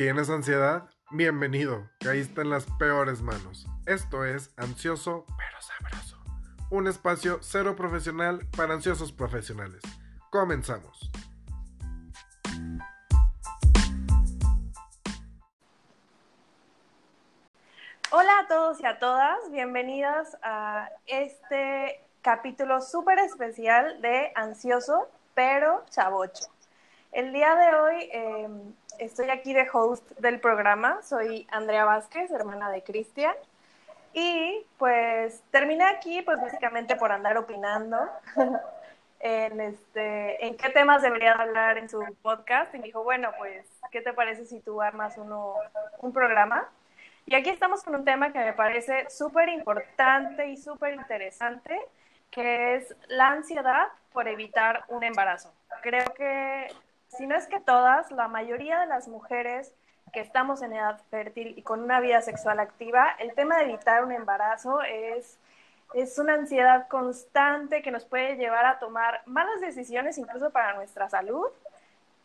¿Tienes ansiedad? Bienvenido, caíste en las peores manos. Esto es Ansioso pero Sabroso, un espacio cero profesional para ansiosos profesionales. Comenzamos. Hola a todos y a todas, bienvenidas a este capítulo súper especial de Ansioso pero Chavocho. El día de hoy em, estoy aquí de host del programa, soy Andrea Vázquez, hermana de Cristian, y pues terminé aquí pues básicamente por andar opinando en, este, en qué temas debería hablar en su podcast, y me dijo, bueno, pues, ¿qué te parece si tú armas uno, un programa? Y aquí estamos con un tema que me parece súper importante y súper interesante, que es la ansiedad por evitar un embarazo. Creo que si no es que todas, la mayoría de las mujeres que estamos en edad fértil y con una vida sexual activa, el tema de evitar un embarazo es, es una ansiedad constante que nos puede llevar a tomar malas decisiones incluso para nuestra salud.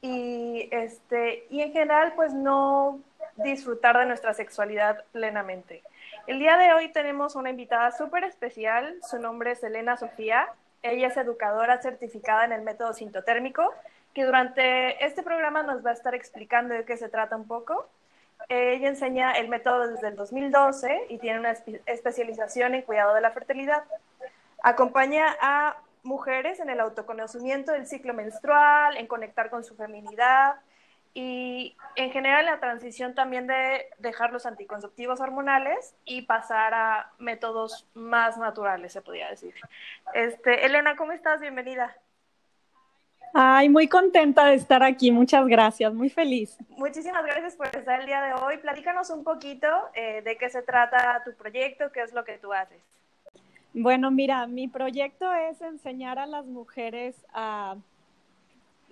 Y, este, y en general pues no disfrutar de nuestra sexualidad plenamente. El día de hoy tenemos una invitada súper especial, su nombre es Elena Sofía, ella es educadora certificada en el método sintotérmico que durante este programa nos va a estar explicando de qué se trata un poco. ella enseña el método desde el 2012 y tiene una especialización en cuidado de la fertilidad. Acompaña a mujeres en el autoconocimiento del ciclo menstrual, en conectar con su feminidad y en general la transición también de dejar los anticonceptivos hormonales y pasar a métodos más naturales, se podría decir. Este, Elena, ¿cómo estás? Bienvenida. Ay, muy contenta de estar aquí, muchas gracias, muy feliz. Muchísimas gracias por estar el día de hoy. Platícanos un poquito eh, de qué se trata tu proyecto, qué es lo que tú haces. Bueno, mira, mi proyecto es enseñar a las mujeres a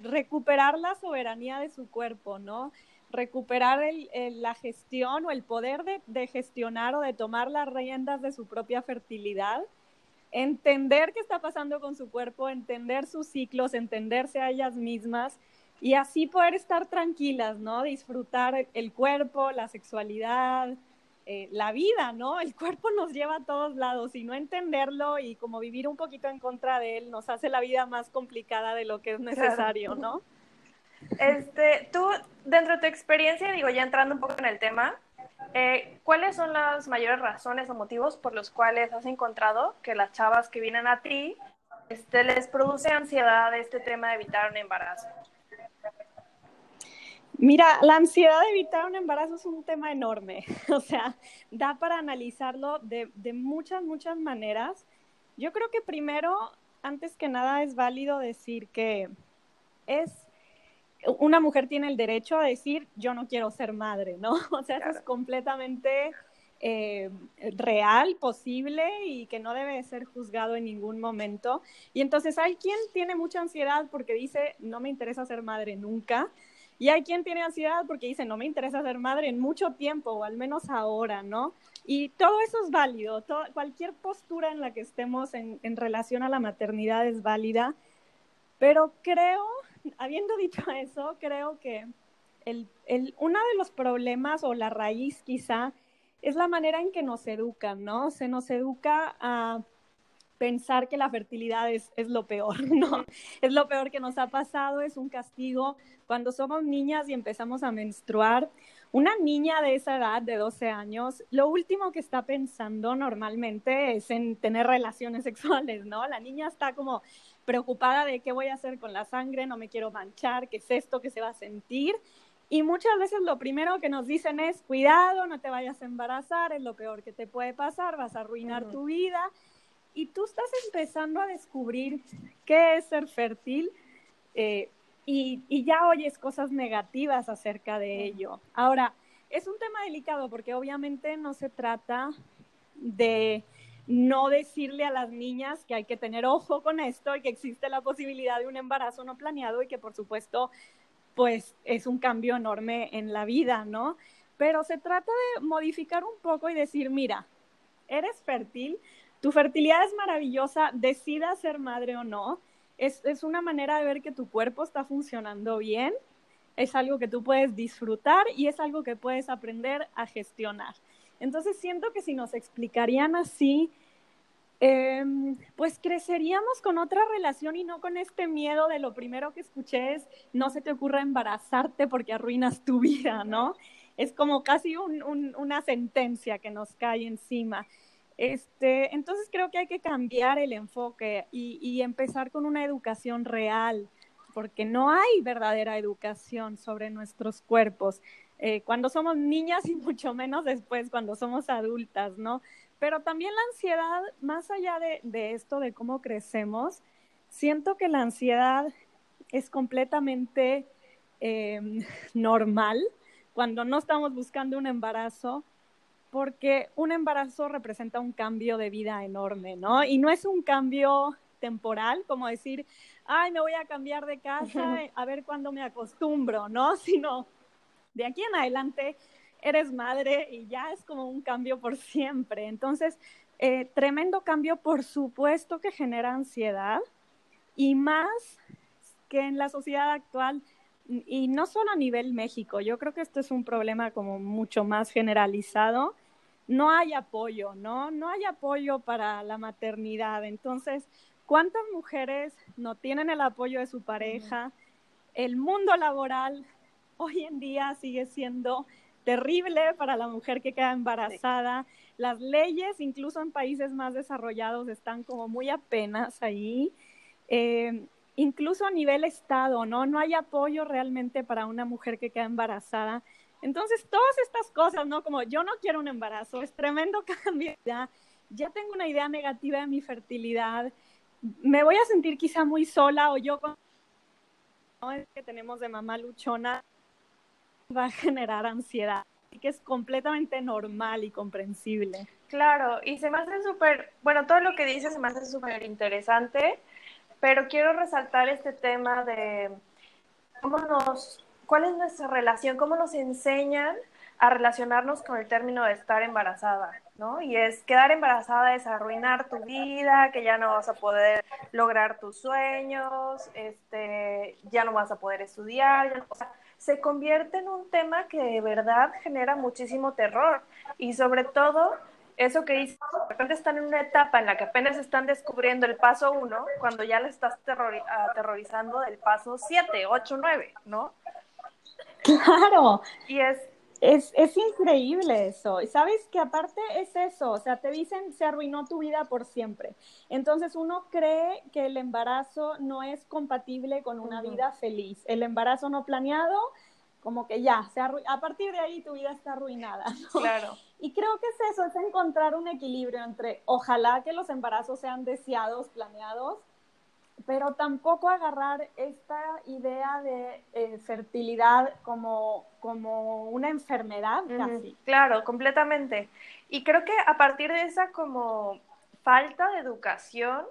recuperar la soberanía de su cuerpo, ¿no? Recuperar la gestión o el poder de gestionar o de tomar las riendas de su propia fertilidad entender qué está pasando con su cuerpo, entender sus ciclos, entenderse a ellas mismas y así poder estar tranquilas, ¿no? Disfrutar el cuerpo, la sexualidad, eh, la vida, ¿no? El cuerpo nos lleva a todos lados y no entenderlo y como vivir un poquito en contra de él nos hace la vida más complicada de lo que es necesario, ¿no? Este, tú, dentro de tu experiencia, digo, ya entrando un poco en el tema, eh, ¿Cuáles son las mayores razones o motivos por los cuales has encontrado que las chavas que vienen a ti este, les produce ansiedad este tema de evitar un embarazo? Mira, la ansiedad de evitar un embarazo es un tema enorme, o sea, da para analizarlo de, de muchas, muchas maneras. Yo creo que primero, antes que nada, es válido decir que es una mujer tiene el derecho a decir, yo no quiero ser madre, ¿no? O sea, eso es completamente eh, real, posible y que no debe ser juzgado en ningún momento. Y entonces hay quien tiene mucha ansiedad porque dice, no me interesa ser madre nunca. Y hay quien tiene ansiedad porque dice, no me interesa ser madre en mucho tiempo, o al menos ahora, ¿no? Y todo eso es válido, cualquier postura en la que estemos en, en relación a la maternidad es válida, pero creo habiendo dicho eso, creo que el, el, uno de los problemas o la raíz quizá es la manera en que nos educan, ¿no? Se nos educa a pensar que la fertilidad es, es, lo peor, ¿no? Es lo peor que nos ha pasado, es un castigo. Cuando somos niñas y empezamos a menstruar, una niña de esa edad, de 12 años, lo último que está pensando normalmente es en tener relaciones sexuales, ¿no? La niña está como preocupada de qué voy a hacer con la sangre, no me quiero manchar, qué es esto que se va a sentir. Y muchas veces lo primero que nos dicen es, cuidado, no te vayas a embarazar, es lo peor que te puede pasar, vas a arruinar tu vida. Y tú estás empezando a descubrir qué es ser fértil eh, y, y, ya oyes cosas negativas acerca de ello. Ahora, es un tema delicado porque obviamente no se trata de no decirle a las niñas que hay que tener ojo con esto y que existe la posibilidad de un embarazo no planeado y que por supuesto pues es un cambio enorme en la vida, ¿no? Pero se trata de modificar un poco y decir, mira, eres fértil, tu fertilidad es maravillosa, decida ser madre o no, es, es una manera de ver que tu cuerpo está funcionando bien es algo que tú puedes disfrutar y es algo que puedes aprender a gestionar. Entonces siento que si nos explicarían así, em, pues creceríamos con otra relación y no con este miedo de lo primero que escuché es no se te ocurra embarazarte porque arruinas tu vida, ¿no? Es como casi una sentencia que nos cae encima. Este, entonces creo que hay que cambiar el enfoque y empezar con una educación real, porque no hay verdadera educación sobre nuestros cuerpos. Eh, cuando somos niñas y mucho menos después cuando somos adultas, ¿no? Pero también la ansiedad, más allá de, esto, de cómo crecemos, siento que la ansiedad es completamente em, normal cuando no estamos buscando un embarazo, porque un embarazo representa un cambio de vida enorme, ¿no? Y no es un cambio temporal, como decir, ay, me voy a cambiar de casa, a ver cuándo me acostumbro, ¿no? Sino de aquí en adelante eres madre y ya es como un cambio por siempre. Entonces, eh, tremendo cambio, por supuesto que genera ansiedad y más que en la sociedad actual, y no solo a nivel México, yo creo que esto es un problema como mucho más generalizado. No hay apoyo, ¿no? No hay apoyo para la maternidad. Entonces, ¿cuántas mujeres no tienen el apoyo de su pareja? El mundo laboral hoy en día sigue siendo terrible para la mujer que queda embarazada. Las leyes, incluso en países más desarrollados, están como muy apenas ahí. Eh, incluso a nivel Estado, ¿no? No hay apoyo realmente para una mujer que queda embarazada. Entonces, todas estas cosas, ¿no? Como yo no quiero un embarazo, es tremendo cambio. Ya, ya tengo una idea negativa de mi fertilidad. Me voy a sentir quizá muy sola o yo con que tenemos de mamá luchona va a generar ansiedad, que es completamente normal y comprensible. Claro, y se me hace súper, bueno, todo lo que dices se me hace súper interesante, pero quiero resaltar este tema de cómo nos, cuál es nuestra relación, cómo nos enseñan a relacionarnos con el término de estar embarazada, ¿no? Y es quedar embarazada es arruinar tu vida, que ya no vas a poder lograr tus sueños, este, ya no vas a poder estudiar, o sea, se convierte en un tema que de verdad genera muchísimo terror y sobre todo eso que dice, de repente están en una etapa en la que apenas están descubriendo el paso uno, cuando ya le estás aterrorizando del paso siete, ocho, nueve, ¿no? Claro. Y es es, es, increíble eso. Y sabes que aparte es eso, o sea, te dicen se arruinó tu vida por siempre. Entonces uno cree que el embarazo no es compatible con una vida feliz. El embarazo no planeado, como que ya, se a partir de ahí tu vida está arruinada. Claro. Y creo que es eso, es encontrar un equilibrio entre ojalá que los embarazos sean deseados, planeados, pero tampoco agarrar esta idea de eh, fertilidad como, como una enfermedad casi. Claro, completamente. Y creo que a partir de esa como falta de educación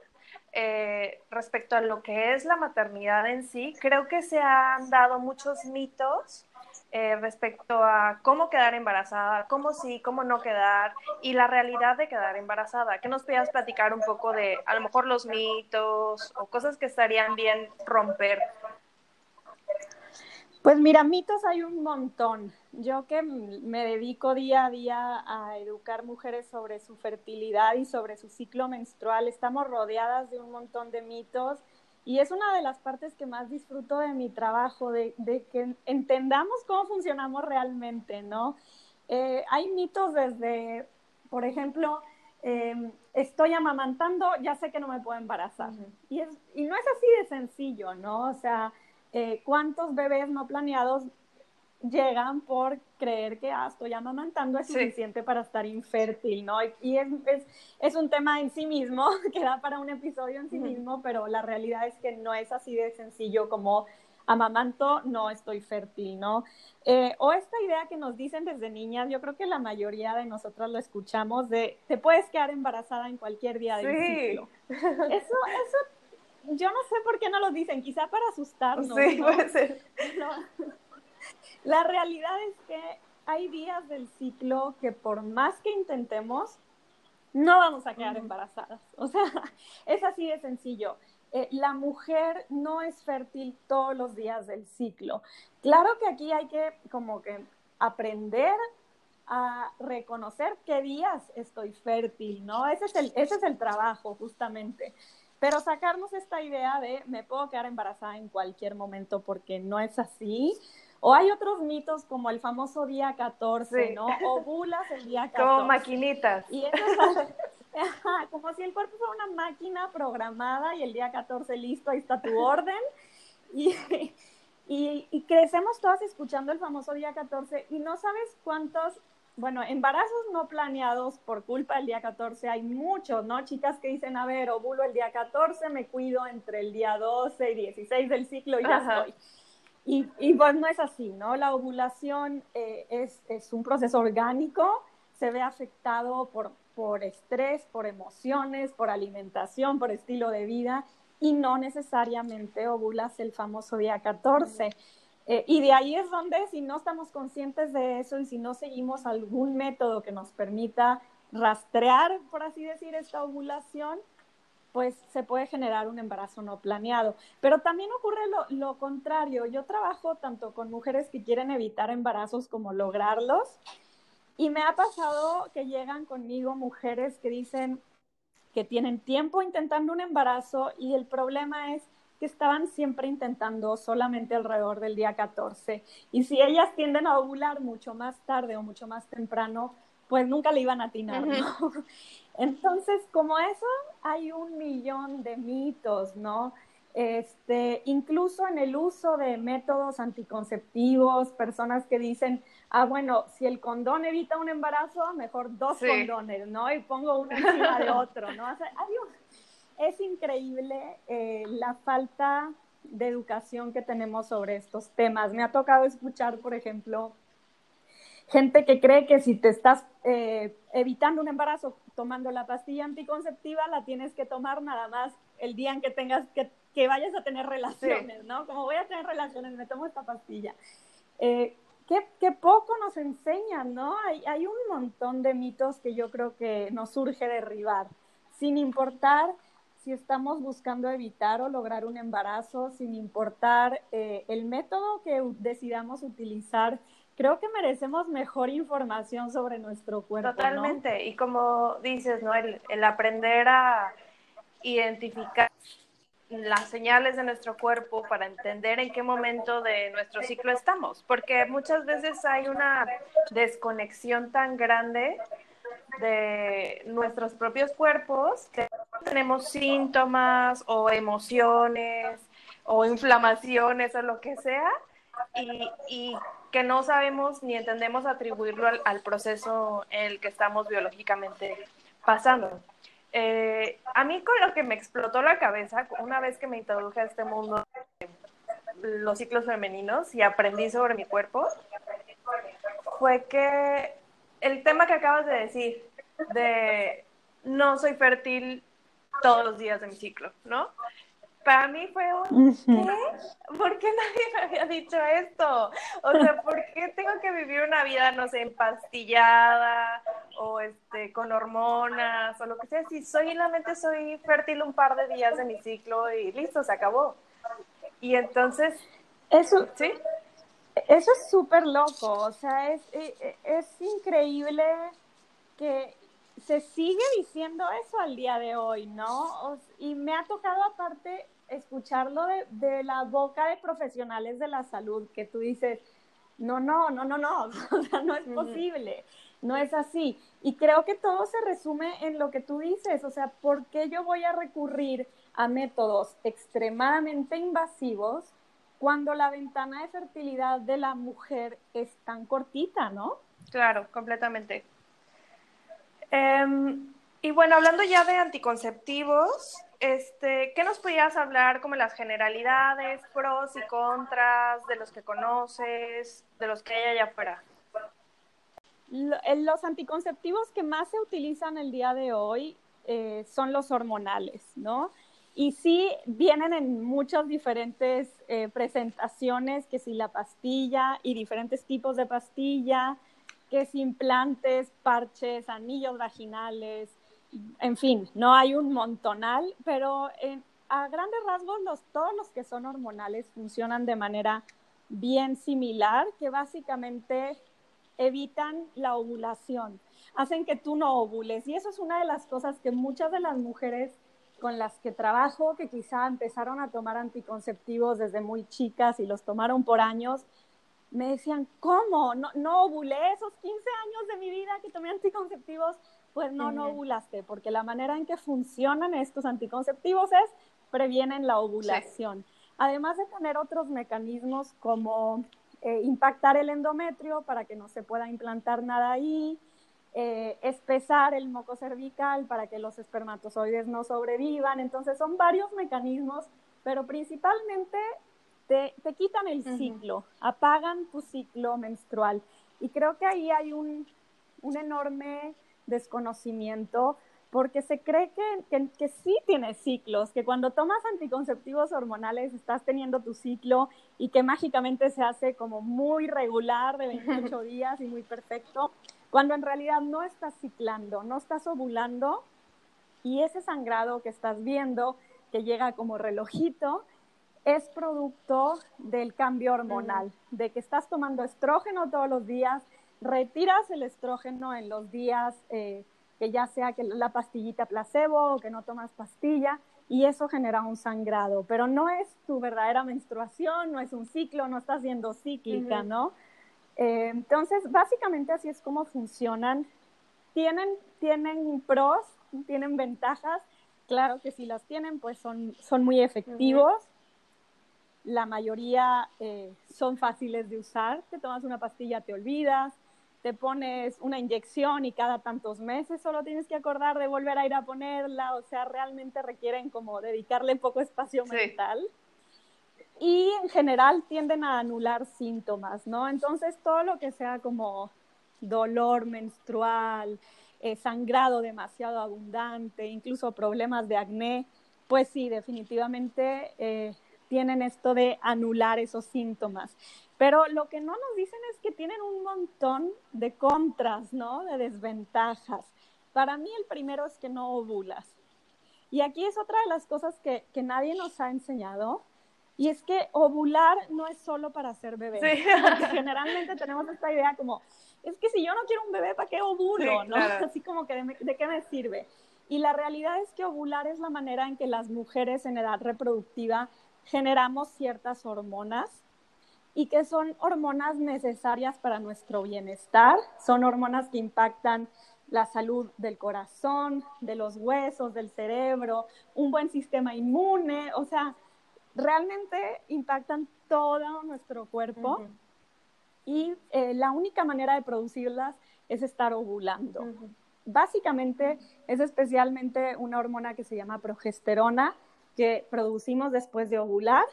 eh, respecto a lo que es la maternidad en sí, creo que se han dado muchos mitos eh, respecto a cómo quedar embarazada, cómo sí, cómo no quedar y la realidad de quedar embarazada. ¿Qué nos podías platicar un poco de a lo mejor los mitos o cosas que estarían bien romper? Pues mira, mitos hay un montón. Yo que me dedico día a día a educar mujeres sobre su fertilidad y sobre su ciclo menstrual, estamos rodeadas de un montón de mitos y es una de las partes que más disfruto de mi trabajo, de, que entendamos cómo funcionamos realmente, ¿no? Eh, hay mitos desde, por ejemplo, em, estoy amamantando, ya sé que no me puedo embarazar. y, es, y no es así de sencillo, ¿no? O sea, eh, ¿cuántos bebés no planeados llegan por creer que ah, estoy amamantando es suficiente para estar infértil, ¿no? Y, es, es, es, un tema en sí mismo, que da para un episodio en sí mismo, pero la realidad es que no es así de sencillo como amamanto, no estoy fértil, ¿no? Eh, o esta idea que nos dicen desde niñas, yo creo que la mayoría de nosotras lo escuchamos, de te puedes quedar embarazada en cualquier día del ciclo. Eso, eso yo no sé por qué no lo dicen, quizá para asustarnos. Sí, puede ser. La realidad es que hay días del ciclo que por más que intentemos, no vamos a quedar embarazadas. O sea, es así de sencillo. eh, la mujer no es fértil todos los días del ciclo. Claro que aquí hay que como que aprender a reconocer qué días estoy fértil, ¿no? Ese es el, ese es el trabajo, justamente. Pero sacarnos esta idea de me puedo quedar embarazada en cualquier momento porque no es así. O hay otros mitos como el famoso día 14, ¿no? Ovulas el día 14. Como maquinitas. Y eso como si el cuerpo fuera una máquina programada y el día 14 listo, ahí está tu orden. Y, y, y, crecemos todas escuchando el famoso día 14 y no sabes cuántos, bueno, embarazos no planeados por culpa del día 14 hay muchos, ¿no? Chicas que dicen, a ver, ovulo el día 14, me cuido entre el día 12 y 16 del ciclo y ya estoy. Y, y, pues no es así, ¿no? La ovulación eh, es, es un proceso orgánico, se ve afectado por por estrés, por emociones, por alimentación, por estilo de vida y no necesariamente ovulas el famoso día 14. Eh, y de ahí es donde si no estamos conscientes de eso y si no seguimos algún método que nos permita rastrear, por así decir, esta ovulación, pues se puede generar un embarazo no planeado. Pero también ocurre lo, lo contrario. Yo trabajo tanto con mujeres que quieren evitar embarazos como lograrlos. Y me ha pasado que llegan conmigo mujeres que dicen que tienen tiempo intentando un embarazo y el problema es que estaban siempre intentando solamente alrededor del día 14. Y si ellas tienden a ovular mucho más tarde o mucho más temprano, pues nunca le iban a atinar, ¿no? Entonces, como eso, hay un millón de mitos, ¿no? Este, incluso en el uso de métodos anticonceptivos, personas que dicen, ah, bueno, si el condón evita un embarazo, mejor dos condones, ¿no? Y pongo uno encima de otro, ¿no? O sea, es increíble eh, la falta de educación que tenemos sobre estos temas. Me ha tocado escuchar, por ejemplo, gente que cree que si te estás eh, evitando un embarazo tomando la pastilla anticonceptiva, la tienes que tomar nada más el día en que tengas que que vayas a tener relaciones, ¿no? Como voy a tener relaciones, me tomo esta pastilla. Eh, qué, poco nos enseñan, ¿no? Hay, hay un montón de mitos que yo creo que nos surge derribar, sin importar si estamos buscando evitar o lograr un embarazo, sin importar eh, el método que decidamos utilizar, creo que merecemos mejor información sobre nuestro cuerpo. Totalmente, y como dices, ¿no? El, el aprender a identificar las señales de nuestro cuerpo para entender en qué momento de nuestro ciclo estamos, porque muchas veces hay una desconexión tan grande de nuestros propios cuerpos, tenemos síntomas o emociones o inflamaciones o lo que sea, y, que no sabemos ni entendemos atribuirlo al proceso en el que estamos biológicamente pasando. Eh, a mí con lo que me explotó la cabeza una vez que me introduje a este mundo de los ciclos femeninos y aprendí sobre mi cuerpo fue que el tema que acabas de decir de no soy fértil todos los días de mi ciclo, ¿no? Para mí fue un ¿qué? ¿Por qué nadie me había dicho esto? O sea, ¿por qué tengo que vivir una vida, no sé, empastillada o este con hormonas o lo que sea? Si soy solamente soy fértil un par de días de mi ciclo y listo, se acabó. Y entonces, eso, ¿sí? Eso es súper loco, o sea, es, es, e, es increíble que se sigue diciendo eso al día de hoy, ¿no? y me ha tocado aparte escucharlo de, la boca de profesionales de la salud, que tú dices, no, no, no, no, no, o sea, no es posible, no es así. Y creo que todo se resume en lo que tú dices, o sea, ¿por qué yo voy a recurrir a métodos extremadamente invasivos cuando la ventana de fertilidad de la mujer es tan cortita, ¿no? Claro, completamente. Em, y bueno, hablando ya de anticonceptivos, este, ¿qué nos podías hablar como las generalidades, pros y contras de los que conoces, de los que hay allá afuera? Eh, los anticonceptivos que más se utilizan el día de hoy eh, son los hormonales, ¿no? Y sí vienen en muchas diferentes eh, presentaciones, que si la pastilla y diferentes tipos de pastilla, que es implantes, parches, anillos vaginales, en fin, no hay un montonal, pero a grandes rasgos, todos los que son hormonales funcionan de manera bien similar, que básicamente evitan la ovulación, hacen que tú no ovules. Y eso es una de las cosas que muchas de las mujeres con las que trabajo, que quizá empezaron a tomar anticonceptivos desde muy chicas y los tomaron por años, me decían, ¿cómo? No, no ovulé esos 15 años de mi vida que tomé anticonceptivos. Pues no, no ovulaste, porque la manera en que funcionan estos anticonceptivos es previenen la ovulación. Además de tener otros mecanismos como eh, impactar el endometrio para que no se pueda implantar nada ahí, eh, espesar el moco cervical para que los espermatozoides no sobrevivan. Entonces son varios mecanismos, pero principalmente te, quitan el ciclo, apagan tu ciclo menstrual. Y creo que ahí hay un, un enorme desconocimiento porque se cree que, que, sí tienes ciclos, que cuando tomas anticonceptivos hormonales estás teniendo tu ciclo y que mágicamente se hace como muy regular de 28 días y muy perfecto, cuando en realidad no estás ciclando, no estás ovulando y ese sangrado que estás viendo, que llega como relojito, es producto del cambio hormonal, de que estás tomando estrógeno todos los días, retiras el estrógeno en los días... Eh, que ya sea que la pastillita placebo o que no tomas pastilla, y eso genera un sangrado, pero no es tu verdadera menstruación, no es un ciclo, no estás siendo cíclica, ¿no? Eh, entonces, básicamente así es como funcionan. Tienen, tienen pros, tienen ventajas, claro que si las tienen, pues son, son muy efectivos. La mayoría eh, son fáciles de usar, te tomas una pastilla, te olvidas, te pones una inyección y cada tantos meses solo tienes que acordar de volver a ir a ponerla, o sea, realmente requieren como dedicarle poco espacio mental. Y en general tienden a anular síntomas, ¿no? Entonces todo lo que sea como dolor menstrual, eh, sangrado demasiado abundante, incluso problemas de acné, pues sí, definitivamente eh, tienen esto de anular esos síntomas. Pero lo que no nos dicen es que tienen un montón de contras, ¿no? De desventajas. Para mí el primero es que no ovulas. Y aquí es otra de las cosas que, que nadie nos ha enseñado. Y es que ovular no es solo para hacer bebés. Sí. Porque generalmente tenemos esta idea como, es que si yo no quiero un bebé, ¿para qué ovulo? ¿no? Así como que de, de qué me sirve. Y la realidad es que ovular es la manera en que las mujeres en edad reproductiva generamos ciertas hormonas y que son hormonas necesarias para nuestro bienestar, son hormonas que impactan la salud del corazón, de los huesos, del cerebro, un buen sistema inmune, o sea, realmente impactan todo nuestro cuerpo. Y eh, la única manera de producirlas es estar ovulando. Básicamente es especialmente una hormona que se llama progesterona, que producimos después de ovular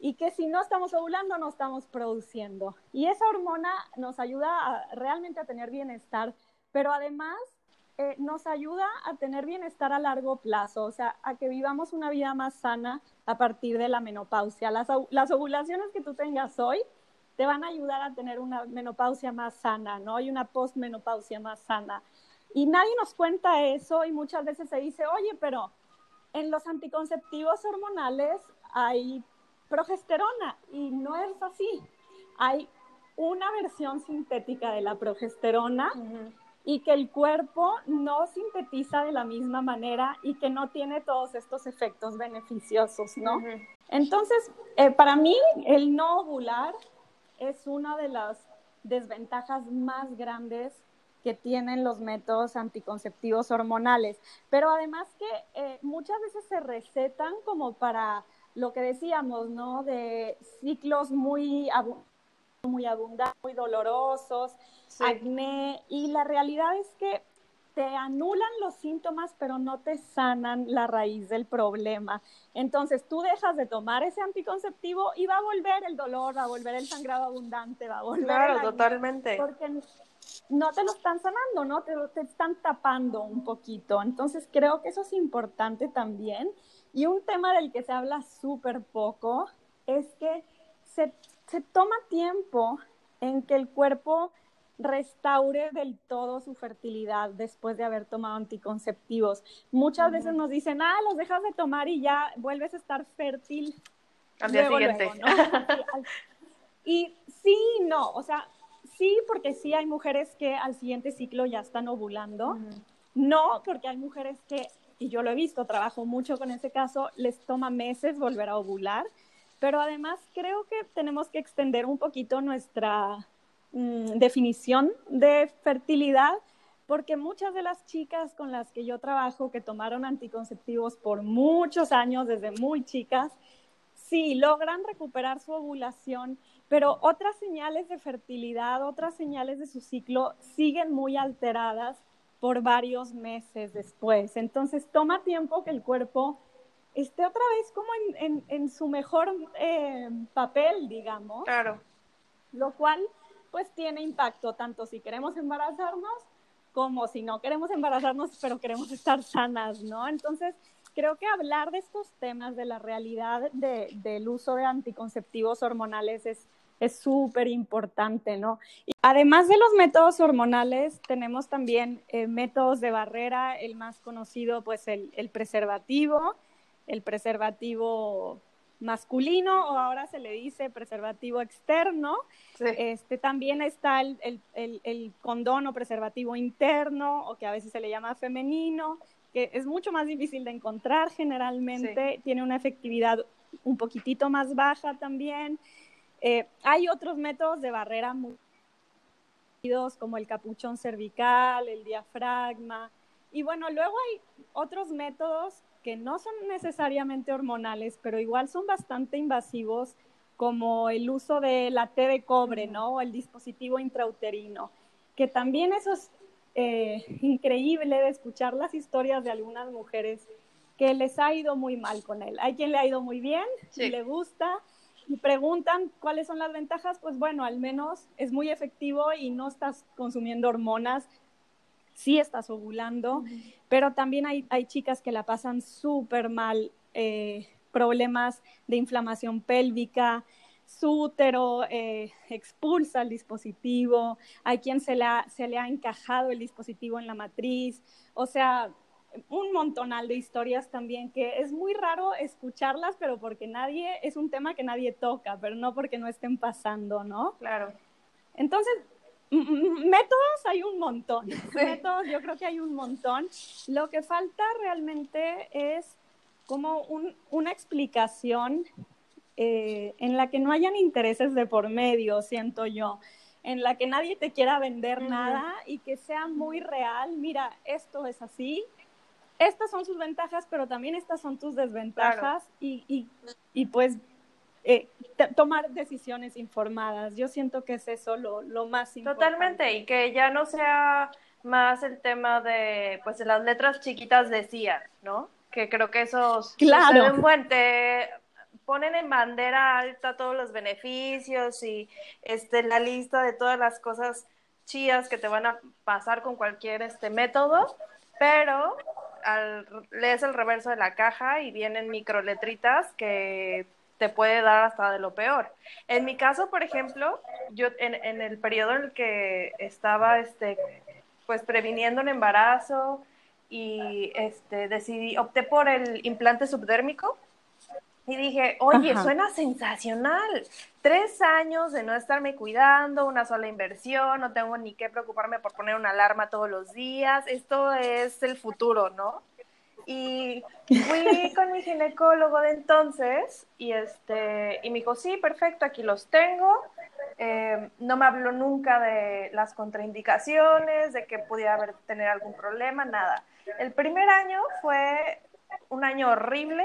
y que si no estamos ovulando no estamos produciendo. Y esa hormona nos ayuda realmente a tener bienestar, pero además eh, nos ayuda a tener bienestar a largo plazo, o sea, a que vivamos una vida más sana a partir de la menopausia. Las, las ovulaciones que tú tengas hoy te van a ayudar a tener una menopausia más sana, ¿no? Y una postmenopausia más sana. Y nadie nos cuenta eso y muchas veces se dice, oye, pero en los anticonceptivos hormonales hay progesterona y no es así. Hay una versión sintética de la progesterona y que el cuerpo no sintetiza de la misma manera y que no tiene todos estos efectos beneficiosos, ¿no? Entonces, eh, para mí, el no ovular es una de las desventajas más grandes que tienen los métodos anticonceptivos hormonales, pero además que eh, muchas veces se recetan como para lo que decíamos, ¿no? De ciclos muy, muy abundantes, muy dolorosos, acné, y la realidad es que te anulan los síntomas, pero no te sanan la raíz del problema. Entonces tú dejas de tomar ese anticonceptivo y va a volver el dolor, va a volver el sangrado abundante, va a volver. Claro, totalmente. Porque no te lo están sanando, ¿no? Te, te están tapando un poquito. Entonces creo que eso es importante también. Y un tema del que se habla súper poco es que se, se toma tiempo en que el cuerpo restaure del todo su fertilidad después de haber tomado anticonceptivos. Muchas veces nos dicen, ah, los dejas de tomar y ya vuelves a estar fértil. Al día siguiente. y sí, no, o sea, sí, porque sí hay mujeres que al siguiente ciclo ya están ovulando. No, porque hay mujeres que, y yo lo he visto, trabajo mucho con ese caso, les toma meses volver a ovular. Pero además creo que tenemos que extender un poquito nuestra Mm, definición de fertilidad, porque muchas de las chicas con las que yo trabajo que tomaron anticonceptivos por muchos años, desde muy chicas, sí logran recuperar su ovulación, pero otras señales de fertilidad, otras señales de su ciclo siguen muy alteradas por varios meses después. Entonces toma tiempo que el cuerpo esté otra vez como en, su mejor eh, papel, digamos. Claro. Lo cual pues tiene impacto tanto si queremos embarazarnos como si no queremos embarazarnos, pero queremos estar sanas, ¿no? Entonces, creo que hablar de estos temas, de la realidad del uso de anticonceptivos hormonales es es súper importante, ¿no? Y además de los métodos hormonales, tenemos también eh, métodos de barrera, el más conocido, pues el, el preservativo, el preservativo masculino o ahora se le dice preservativo externo. Este, también está el, el, el, condón o preservativo interno o que a veces se le llama femenino, que es mucho más difícil de encontrar generalmente, tiene una efectividad un poquitito más baja también. Eh, hay otros métodos de barrera muy como el capuchón cervical, el diafragma. Y bueno, luego hay otros métodos que no son necesariamente hormonales, pero igual son bastante invasivos, como el uso de la T de cobre, ¿no? O el dispositivo intrauterino, que también eso es eh, increíble de escuchar las historias de algunas mujeres que les ha ido muy mal con él. Hay quien le ha ido muy bien y le gusta y preguntan cuáles son las ventajas, pues bueno, al menos es muy efectivo y no estás consumiendo hormonas. Sí estás ovulando, pero también hay, hay, chicas que la pasan súper mal, eh, problemas de inflamación pélvica, su útero eh, expulsa el dispositivo, hay quien se le, ha, se le ha encajado el dispositivo en la matriz, o sea, un montonal de historias también que es muy raro escucharlas, pero porque nadie, es un tema que nadie toca, pero no porque no estén pasando, ¿no? Claro. Entonces, Métodos hay un montón, métodos yo creo que hay un montón. Lo que falta realmente es como una explicación eh, en la que no hayan intereses de por medio, siento yo, en la que nadie te quiera vender nada y que sea muy real. Mira, esto es así, estas son sus ventajas, pero también estas son tus desventajas y, y, y, pues eh, tomar decisiones informadas. Yo siento que es eso lo, lo más importante. Totalmente, y que ya no sea más el tema de, pues, las letras chiquitas decían, ¿no? Que creo que esos claro. ponen en bandera alta todos los beneficios y este, la lista de todas las cosas chidas que te van a pasar con cualquier este método, pero al, lees el reverso de la caja y vienen microletritas que te puede dar hasta de lo peor. En mi caso, por ejemplo, yo en, en el periodo en el que estaba, este, pues previniendo un embarazo y este, decidí, opté por el implante subdérmico y dije, oye, suena sensacional. Tres años de no estarme cuidando, una sola inversión, no tengo ni que preocuparme por poner una alarma todos los días. Esto es el futuro, ¿no? Y fui con mi ginecólogo de entonces y, este, y me dijo, sí, perfecto, aquí los tengo. Eh, no me habló nunca de las contraindicaciones, de que pudiera haber, tener algún problema, nada. El primer año fue un año horrible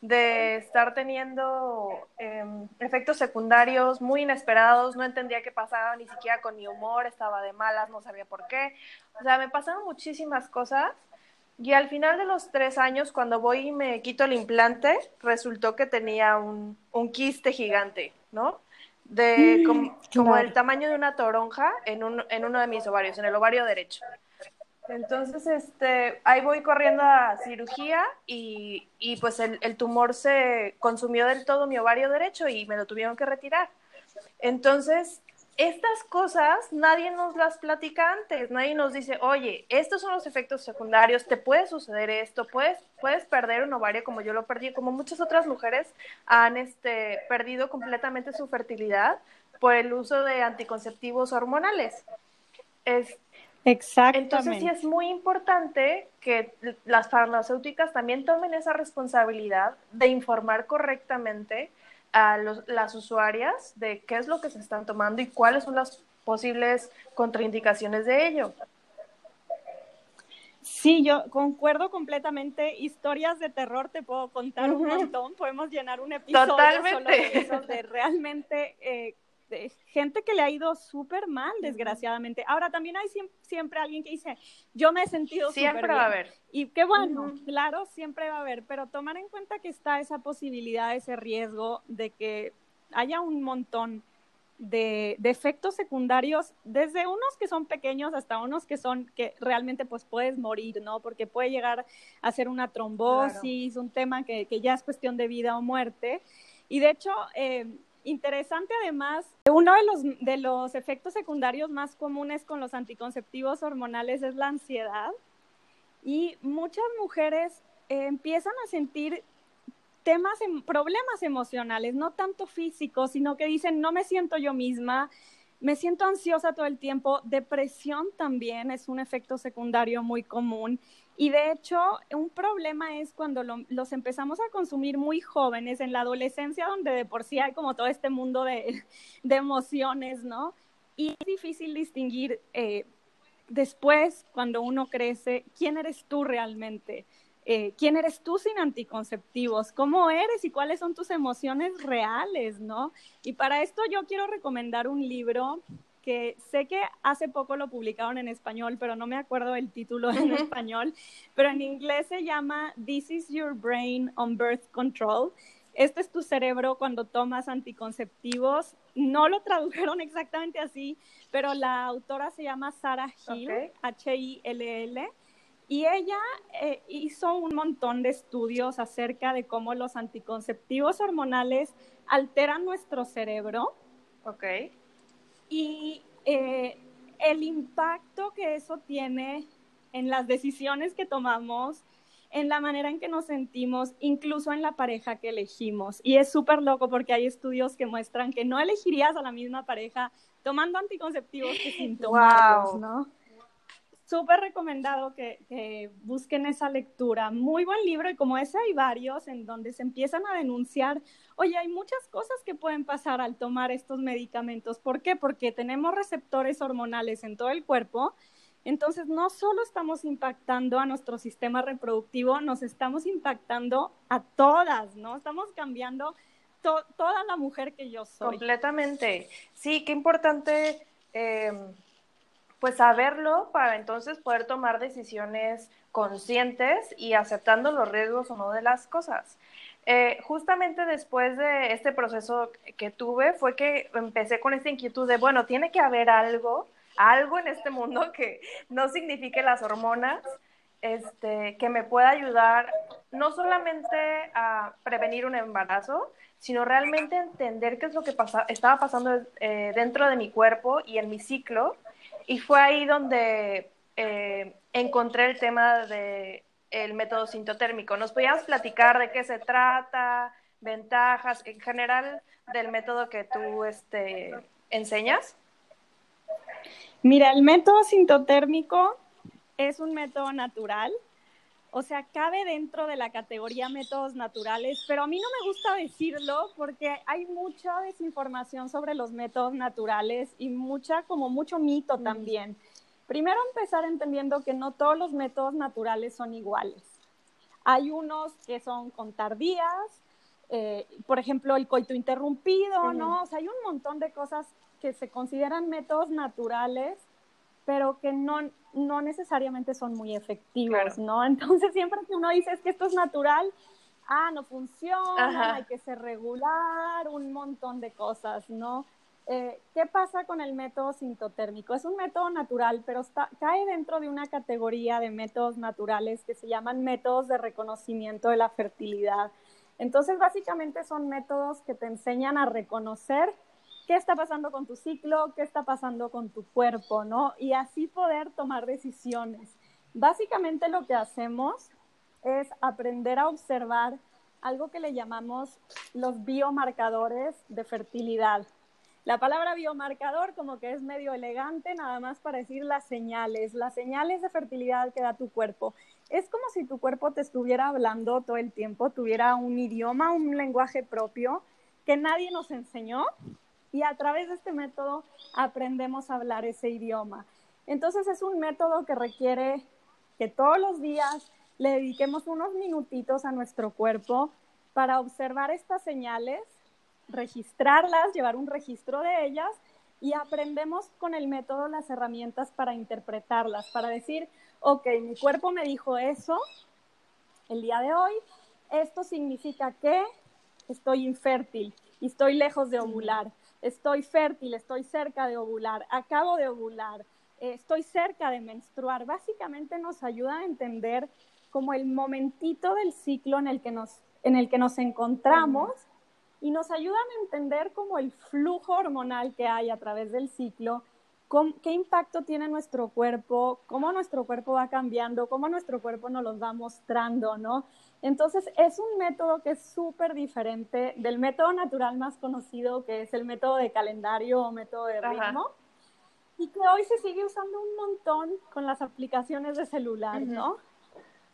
de estar teniendo em, efectos secundarios muy inesperados, no entendía qué pasaba ni siquiera con mi humor, estaba de malas, no sabía por qué. O sea, me pasaron muchísimas cosas y al final de los tres años, cuando voy y me quito el implante, resultó que tenía un, un quiste gigante, ¿no? De mm, como, el tamaño de una toronja en, un, en uno de mis ovarios, en el ovario derecho. Entonces, este, ahí voy corriendo a cirugía y, y pues el, el, tumor se consumió del todo mi ovario derecho y me lo tuvieron que retirar. Entonces, estas cosas nadie nos las platica antes, nadie nos dice, oye, estos son los efectos secundarios, te puede suceder esto, puedes, puedes perder un ovario como yo lo perdí, como muchas otras mujeres han este, perdido completamente su fertilidad por el uso de anticonceptivos hormonales. Es, Exactamente. Entonces sí es muy importante que las farmacéuticas también tomen esa responsabilidad de informar correctamente a las usuarias de qué es lo que se están tomando y cuáles son las posibles contraindicaciones de ello. Sí, yo concuerdo completamente. Historias de terror te puedo contar un montón. Podemos llenar un episodio Totalmente. solo de, realmente eh, gente que le ha ido súper mal, desgraciadamente. Ahora, también hay siempre, alguien que dice, yo me he sentido súper Siempre va a haber. Y qué bueno, claro, siempre va a haber, pero tomar en cuenta que está esa posibilidad, ese riesgo de que haya un montón de, efectos secundarios, desde unos que son pequeños hasta unos que son que realmente pues puedes morir, ¿no? Porque puede llegar a ser una trombosis, un tema que, que, ya es cuestión de vida o muerte. Y de hecho, eh, Interesante además, uno de los, de los efectos secundarios más comunes con los anticonceptivos hormonales es la ansiedad. Y muchas mujeres eh, empiezan a sentir temas, em, problemas emocionales, no tanto físicos, sino que dicen, no me siento yo misma, me siento ansiosa todo el tiempo, depresión también es un efecto secundario muy común y de hecho, un problema es cuando los empezamos a consumir muy jóvenes, en la adolescencia, donde de por sí hay como todo este mundo de, emociones, ¿no? Y es difícil distinguir eh, después, cuando uno crece, quién eres tú realmente. Eh, quién eres tú sin anticonceptivos, cómo eres y cuáles son tus emociones reales, ¿no? Y para esto yo quiero recomendar un libro que sé que hace poco lo publicaron en español, pero no me acuerdo el título en español, pero en inglés se llama This is Your Brain on Birth Control. Este es tu cerebro cuando tomas anticonceptivos. No lo tradujeron exactamente así, pero la autora se llama Sarah Hill, H-I-L-L. Y ella eh, hizo un montón de estudios acerca de cómo los anticonceptivos hormonales alteran nuestro cerebro. Ok y eh, el impacto que eso tiene en las decisiones que tomamos, en la manera en que nos sentimos, incluso en la pareja que elegimos. Y es súper loco porque hay estudios que muestran que no elegirías a la misma pareja tomando anticonceptivos que sin tomarlos, ¿no? Súper recomendado que, busquen esa lectura. Muy buen libro y como ese hay varios en donde se empiezan a denunciar, oye, hay muchas cosas que pueden pasar al tomar estos medicamentos. ¿Por qué? Porque tenemos receptores hormonales en todo el cuerpo. Entonces, no solo estamos impactando a nuestro sistema reproductivo, nos estamos impactando a todas, ¿no? Estamos cambiando toda la mujer que yo soy. Completamente. Sí, qué importante. Eh pues saberlo para entonces poder tomar decisiones conscientes y aceptando los riesgos o no de las cosas. Eh, justamente después de este proceso que tuve fue que empecé con esta inquietud de, bueno, tiene que haber algo, algo en este mundo que no signifique las hormonas, este, que me pueda ayudar no solamente a prevenir un embarazo, sino realmente entender qué es lo que estaba pasando eh, dentro de mi cuerpo y en mi ciclo y fue ahí donde eh, encontré el tema del el método sintotérmico. ¿Nos podías platicar de qué se trata, ventajas, en general, del método que tú este, enseñas? Mira, el método sintotérmico es un método natural o sea, cabe dentro de la categoría métodos naturales, pero a mí no me gusta decirlo porque hay mucha desinformación sobre los métodos naturales y mucha, como mucho mito también. Primero empezar entendiendo que no todos los métodos naturales son iguales. Hay unos que son con tardías, eh, por ejemplo, el coito interrumpido, ¿no? O sea, hay un montón de cosas que se consideran métodos naturales pero que no, no necesariamente son muy efectivos, ¿no? Entonces siempre que uno dice es que esto es natural, ah, no funciona, hay que ser regular, un montón de cosas, ¿no? Eh, ¿Qué pasa con el método sintotérmico? Es un método natural, pero está, cae dentro de una categoría de métodos naturales que se llaman métodos de reconocimiento de la fertilidad. Entonces, básicamente son métodos que te enseñan a reconocer qué está pasando con tu ciclo, qué está pasando con tu cuerpo, ¿no? Y así poder tomar decisiones. Básicamente lo que hacemos es aprender a observar algo que le llamamos los biomarcadores de fertilidad. La palabra biomarcador como que es medio elegante, nada más para decir las señales, las señales de fertilidad que da tu cuerpo. Es como si tu cuerpo te estuviera hablando todo el tiempo, tuviera un idioma, un lenguaje propio que nadie nos enseñó y a través de este método aprendemos a hablar ese idioma. Entonces es un método que requiere que todos los días le dediquemos unos minutitos a nuestro cuerpo para observar estas señales registrarlas, llevar un registro de ellas y aprendemos con el método las herramientas para interpretarlas, para decir, ok, mi cuerpo me dijo eso el día de hoy, esto significa que estoy infértil y estoy lejos de ovular, estoy fértil, estoy cerca de ovular, acabo de ovular, eh, estoy cerca de menstruar. Básicamente nos ayuda a entender como el momentito del ciclo en el que nos, en el que nos encontramos y nos ayudan a entender como el flujo hormonal que hay a través del ciclo, qué impacto tiene nuestro cuerpo, cómo nuestro cuerpo va cambiando, cómo nuestro cuerpo nos los va mostrando, ¿no? Entonces es un método que es súper diferente del método natural más conocido, que es el método de calendario o método de ritmo, y que hoy se sigue usando un montón con las aplicaciones de celular, ¿no?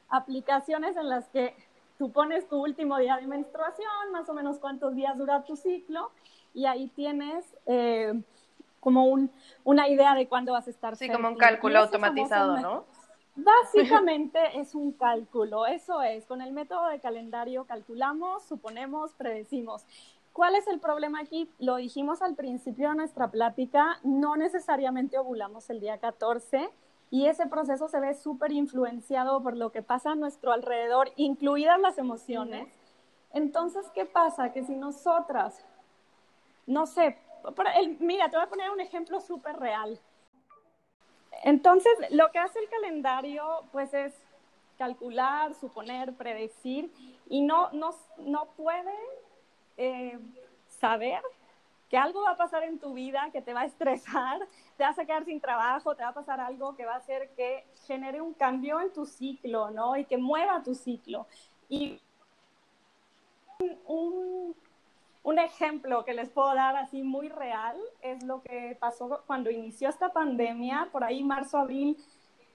Aplicaciones en las que tú pones tu último día de menstruación, más o menos cuántos días dura tu ciclo, y ahí tienes eh, como un, una idea de cuándo vas a estar. Sí, como un cálculo automatizado, ¿no? Básicamente es un cálculo, eso es. Con el método de calendario calculamos, suponemos, predecimos. ¿Cuál es el problema aquí? Lo dijimos al principio de nuestra plática, no necesariamente ovulamos el día 14 y ese proceso se ve súper influenciado por lo que pasa a nuestro alrededor, incluidas las emociones. Entonces, ¿qué pasa? Que si nosotras, no sé, mira, te voy a poner un ejemplo súper real. Entonces, lo que hace el calendario, pues es calcular, suponer, predecir, y no, no, no puede eh, saber que algo va a pasar en tu vida que te va a estresar, te vas a quedar sin trabajo, te va a pasar algo que va a hacer que genere un cambio en tu ciclo, ¿no? Y que mueva tu ciclo. Y un, un ejemplo que les puedo dar así muy real es lo que pasó cuando inició esta pandemia, por ahí marzo, abril.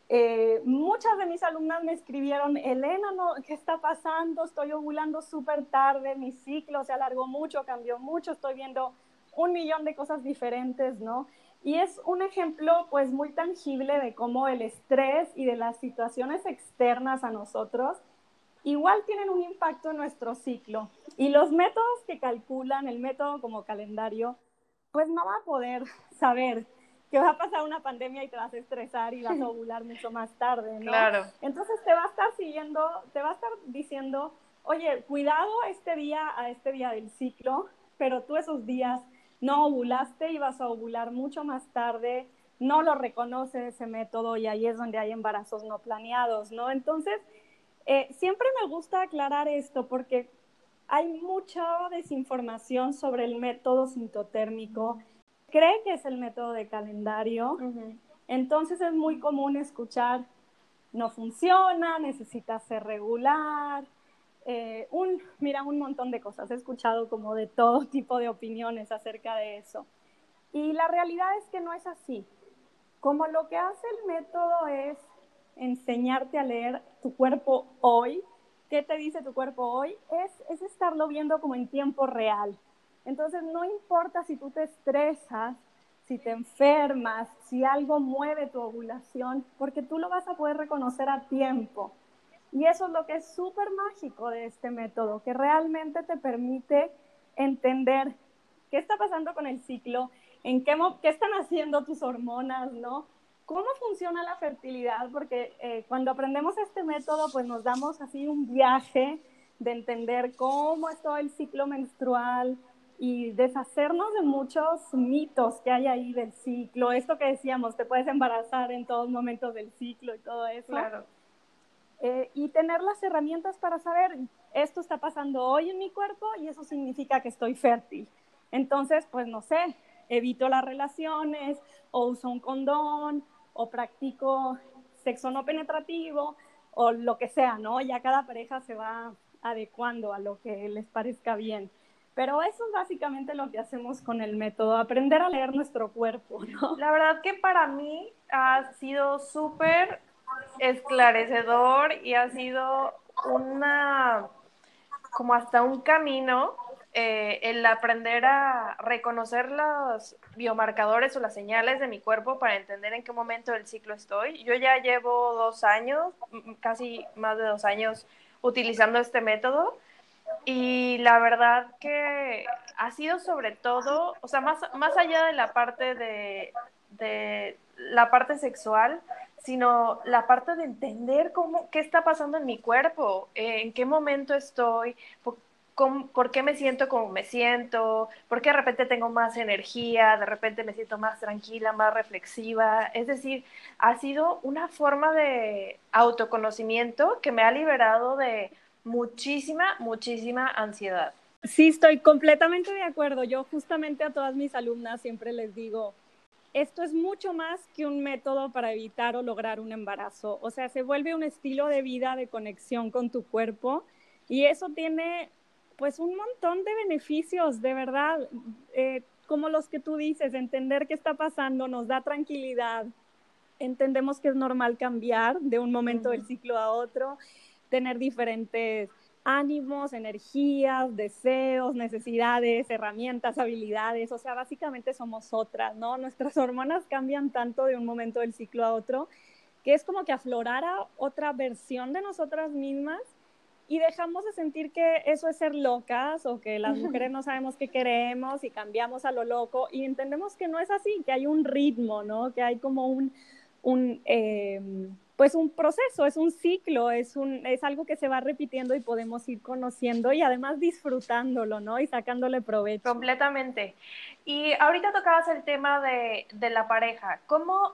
Eh, muchas de mis alumnas me escribieron, Elena, no, ¿qué está pasando? Estoy ovulando súper tarde, mi ciclo se alargó mucho, cambió mucho, estoy viendo un millón de cosas diferentes, ¿no? Y es un ejemplo pues muy tangible de cómo el estrés y de las situaciones externas a nosotros igual tienen un impacto en nuestro ciclo. Y los métodos que calculan, el método como calendario, pues no va a poder saber que va a pasar una pandemia y te vas a estresar y vas a ovular mucho más tarde, ¿no? Claro. Entonces te va a estar siguiendo, te va a estar diciendo, oye, cuidado este día a este día del ciclo, pero tú esos días no ovulaste y vas a ovular mucho más tarde, no lo reconoce ese método y ahí es donde hay embarazos no planeados, ¿no? Entonces, eh, siempre me gusta aclarar esto porque hay mucha desinformación sobre el método sintotérmico. Cree que es el método de calendario, entonces es muy común escuchar, no funciona, necesita ser regular, eh, un, mira, un montón de cosas. He escuchado como de todo tipo de opiniones acerca de eso. Y la realidad es que no es así. Como lo que hace el método es enseñarte a leer tu cuerpo hoy, ¿qué te dice tu cuerpo hoy? Es, es estarlo viendo como en tiempo real. Entonces, no importa si tú te estresas, si te enfermas, si algo mueve tu ovulación, porque tú lo vas a poder reconocer a tiempo. Y eso es lo que es súper mágico de este método, que realmente te permite entender qué está pasando con el ciclo, en qué, qué están haciendo tus hormonas, ¿no? ¿Cómo funciona la fertilidad? Porque eh, cuando aprendemos este método, pues nos damos así un viaje de entender cómo es todo el ciclo menstrual y deshacernos de muchos mitos que hay ahí del ciclo. Esto que decíamos, te puedes embarazar en todos momentos del ciclo y todo eso. Claro. Eh, y tener las herramientas para saber, esto está pasando hoy en mi cuerpo y eso significa que estoy fértil. Entonces, pues no sé, evito las relaciones o uso un condón o practico sexo no penetrativo o lo que sea, ¿no? Ya cada pareja se va adecuando a lo que les parezca bien. Pero eso es básicamente lo que hacemos con el método, aprender a leer nuestro cuerpo, ¿no? La verdad que para mí ha sido súper esclarecedor y ha sido una, como hasta un camino, eh, el aprender a reconocer los biomarcadores o las señales de mi cuerpo para entender en qué momento del ciclo estoy. Yo ya llevo dos años, casi más de dos años, utilizando este método y la verdad que ha sido sobre todo, o sea, más, más allá de la parte de, de la parte sexual, sino la parte de entender cómo, qué está pasando en mi cuerpo, eh, en qué momento estoy, por, por, qué me siento como me siento, por qué de repente tengo más energía, de repente me siento más tranquila, más reflexiva. Es decir, ha sido una forma de autoconocimiento que me ha liberado de muchísima, muchísima ansiedad. Sí, estoy completamente de acuerdo. Yo justamente a todas mis alumnas siempre les digo, esto es mucho más que un método para evitar o lograr un embarazo. O sea, se vuelve un estilo de vida de conexión con tu cuerpo y eso tiene pues un montón de beneficios, de verdad, eh, como los que tú dices, entender qué está pasando nos da tranquilidad, entendemos que es normal cambiar de un momento del ciclo a otro, tener diferentes ánimos, energías, deseos, necesidades, herramientas, habilidades, o sea, básicamente somos otras, ¿no? Nuestras hormonas cambian tanto de un momento del ciclo a otro que es como que aflorara otra versión de nosotras mismas y dejamos de sentir que eso es ser locas o que las mujeres no sabemos qué queremos y cambiamos a lo loco y entendemos que no es así, que hay un ritmo, ¿no? Que hay como un, un eh, pues un proceso, es un ciclo, es, un, es algo que se va repitiendo y podemos ir conociendo y además disfrutándolo, ¿no? Y sacándole provecho. Completamente. Y ahorita tocabas el tema de, de la pareja. ¿Cómo,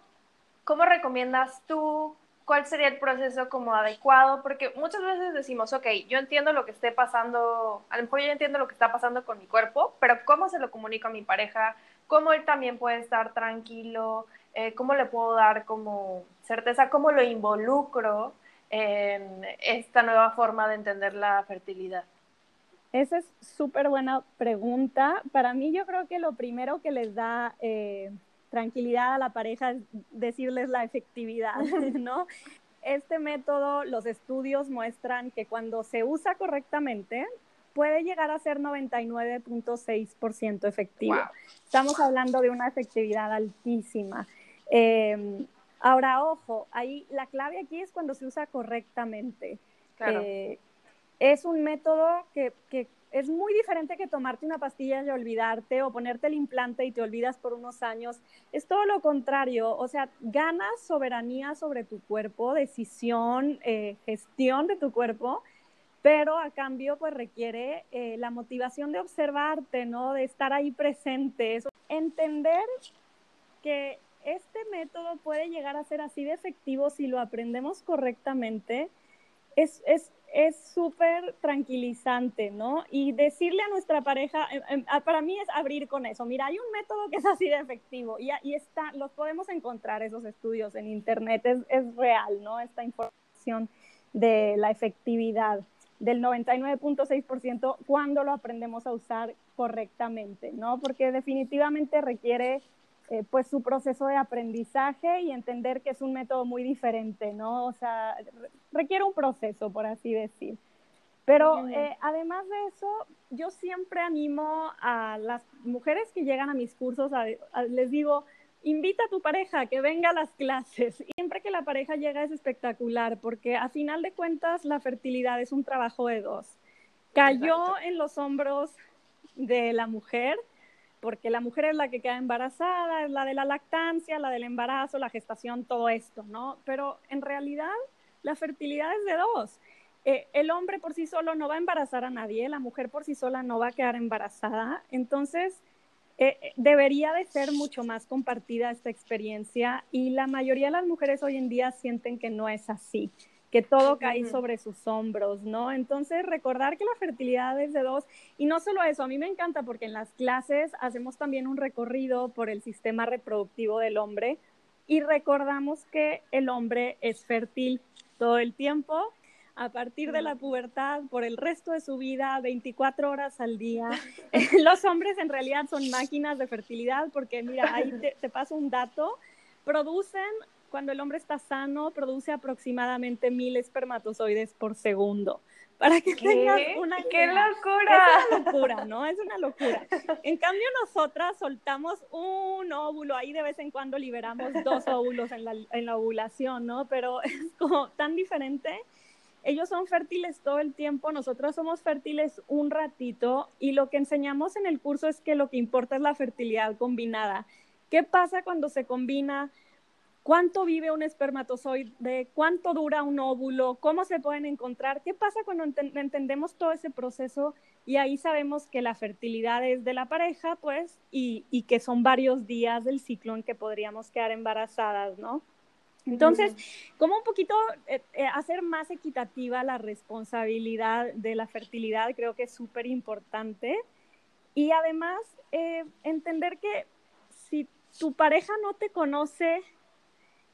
¿Cómo recomiendas tú? ¿Cuál sería el proceso como adecuado? Porque muchas veces decimos, ok, yo entiendo lo que esté pasando, a lo mejor yo entiendo lo que está pasando con mi cuerpo, pero ¿cómo se lo comunico a mi pareja? ¿Cómo él también puede estar tranquilo? Eh, ¿Cómo le puedo dar como certeza, cómo lo involucro en esta nueva forma de entender la fertilidad? Esa es súper buena pregunta. Para mí yo creo que lo primero que les da eh, tranquilidad a la pareja es decirles la efectividad, ¿no? Este método, los estudios muestran que cuando se usa correctamente, puede llegar a ser 99.6% efectivo. Estamos hablando de una efectividad altísima. Eh, ahora, ojo, ahí la clave aquí es cuando se usa correctamente. Eh, es un método que, que, es muy diferente que tomarte una pastilla y olvidarte o ponerte el implante y te olvidas por unos años. Es todo lo contrario, o sea, ganas soberanía sobre tu cuerpo, decisión, eh, gestión de tu cuerpo, pero a cambio pues requiere eh, la motivación de observarte, ¿no? De estar ahí presente, entender que este método puede llegar a ser así de efectivo si lo aprendemos correctamente. Es súper es, tranquilizante, ¿no? Y decirle a nuestra pareja, em, em, para mí es abrir con eso. Mira, hay un método que es así de efectivo y, y está, los podemos encontrar esos estudios en internet, es, es real, ¿no? Esta información de la efectividad del 99.6% cuando lo aprendemos a usar correctamente, ¿no? Porque definitivamente requiere eh, pues su proceso de aprendizaje y entender que es un método muy diferente, ¿no? O sea, requiere un proceso, por así decir. Pero eh, además de eso, yo siempre animo a las mujeres que llegan a mis cursos, les digo, invita a tu pareja a que venga a las clases. Siempre que la pareja llega es espectacular, porque a final de cuentas la fertilidad es un trabajo de dos. Cayó en los hombros de la mujer, porque la mujer es la que queda embarazada, es la de la lactancia, la del embarazo, la gestación, todo esto, ¿no? Pero en realidad la fertilidad es de dos. Eh, el hombre por sí solo no va a embarazar a nadie, la mujer por sí sola no va a quedar embarazada. Entonces, eh, eh, debería de ser mucho más compartida esta experiencia y la mayoría de las mujeres hoy en día sienten que no es así, que todo cae sobre sus hombros, ¿no? Entonces, recordar que la fertilidad es de dos, y no solo eso, a mí me encanta porque en las clases hacemos también un recorrido por el sistema reproductivo del hombre y recordamos que el hombre es fértil todo el tiempo, a partir de la pubertad, por el resto de su vida, 24 horas al día. Los hombres en realidad son máquinas de fertilidad porque, mira, ahí te, te paso un dato, producen cuando el hombre está sano, produce aproximadamente mil espermatozoides por segundo. Para que tengas una ¡Qué locura! Es una locura, ¿no? Es una locura. En cambio, nosotras soltamos un óvulo, ahí de vez en cuando liberamos dos óvulos en la, en la ovulación, ¿no? Pero es como tan diferente. Ellos son fértiles todo el tiempo, nosotros somos fértiles un ratito y lo que enseñamos en el curso es que lo que importa es la fertilidad combinada. ¿Qué pasa cuando se combina cuánto vive un espermatozoide, cuánto dura un óvulo, cómo se pueden encontrar, qué pasa cuando entendemos todo ese proceso y ahí sabemos que la fertilidad es de la pareja, pues, y, que son varios días del ciclo en que podríamos quedar embarazadas, ¿no? Entonces, como un poquito eh, eh, hacer más equitativa la responsabilidad de la fertilidad, creo que es súper importante. Y además, eh, entender que si tu pareja no te conoce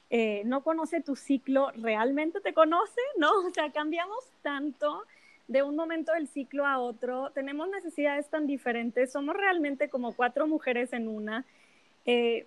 eh, no conoce tu ciclo, realmente te conoce, ¿no? O sea, cambiamos tanto de un momento del ciclo a otro, tenemos necesidades tan diferentes, somos realmente como cuatro mujeres en una, eh,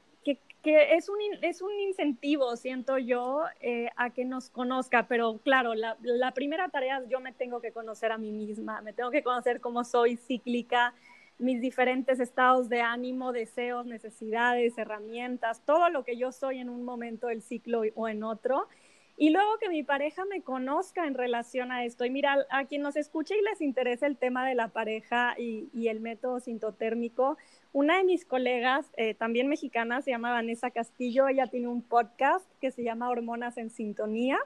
que, es, un, es un incentivo, siento yo, eh, a que nos conozca, pero claro, la, primera tarea yo me tengo que conocer a mí misma, me tengo que conocer cómo soy cíclica, mis diferentes estados de ánimo, deseos, necesidades, herramientas, todo lo que yo soy en un momento del ciclo o en otro. Y luego que mi pareja me conozca en relación a esto. Y mira, a quien nos escuche y les interesa el tema de la pareja y, el método sintotérmico, una de mis colegas, eh, también mexicana, se llama Vanessa Castillo. Ella tiene un podcast que se llama Hormonas en Sintonía.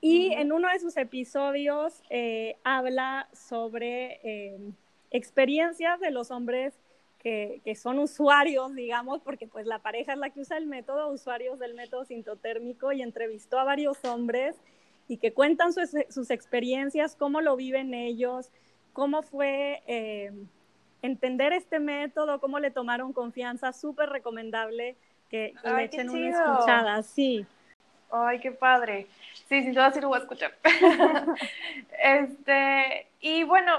Y en uno de sus episodios eh, habla sobre eh, experiencias de los hombres que, son usuarios, digamos, porque pues la pareja es la que usa el método, usuarios del método sintotérmico y entrevistó a varios hombres y que cuentan sus, experiencias, cómo lo viven ellos, cómo fue eh, entender este método, cómo le tomaron confianza, súper recomendable que, le echen una escuchada, sí. Ay, qué padre. Sí, sin duda sí lo voy a escuchar. este, y bueno,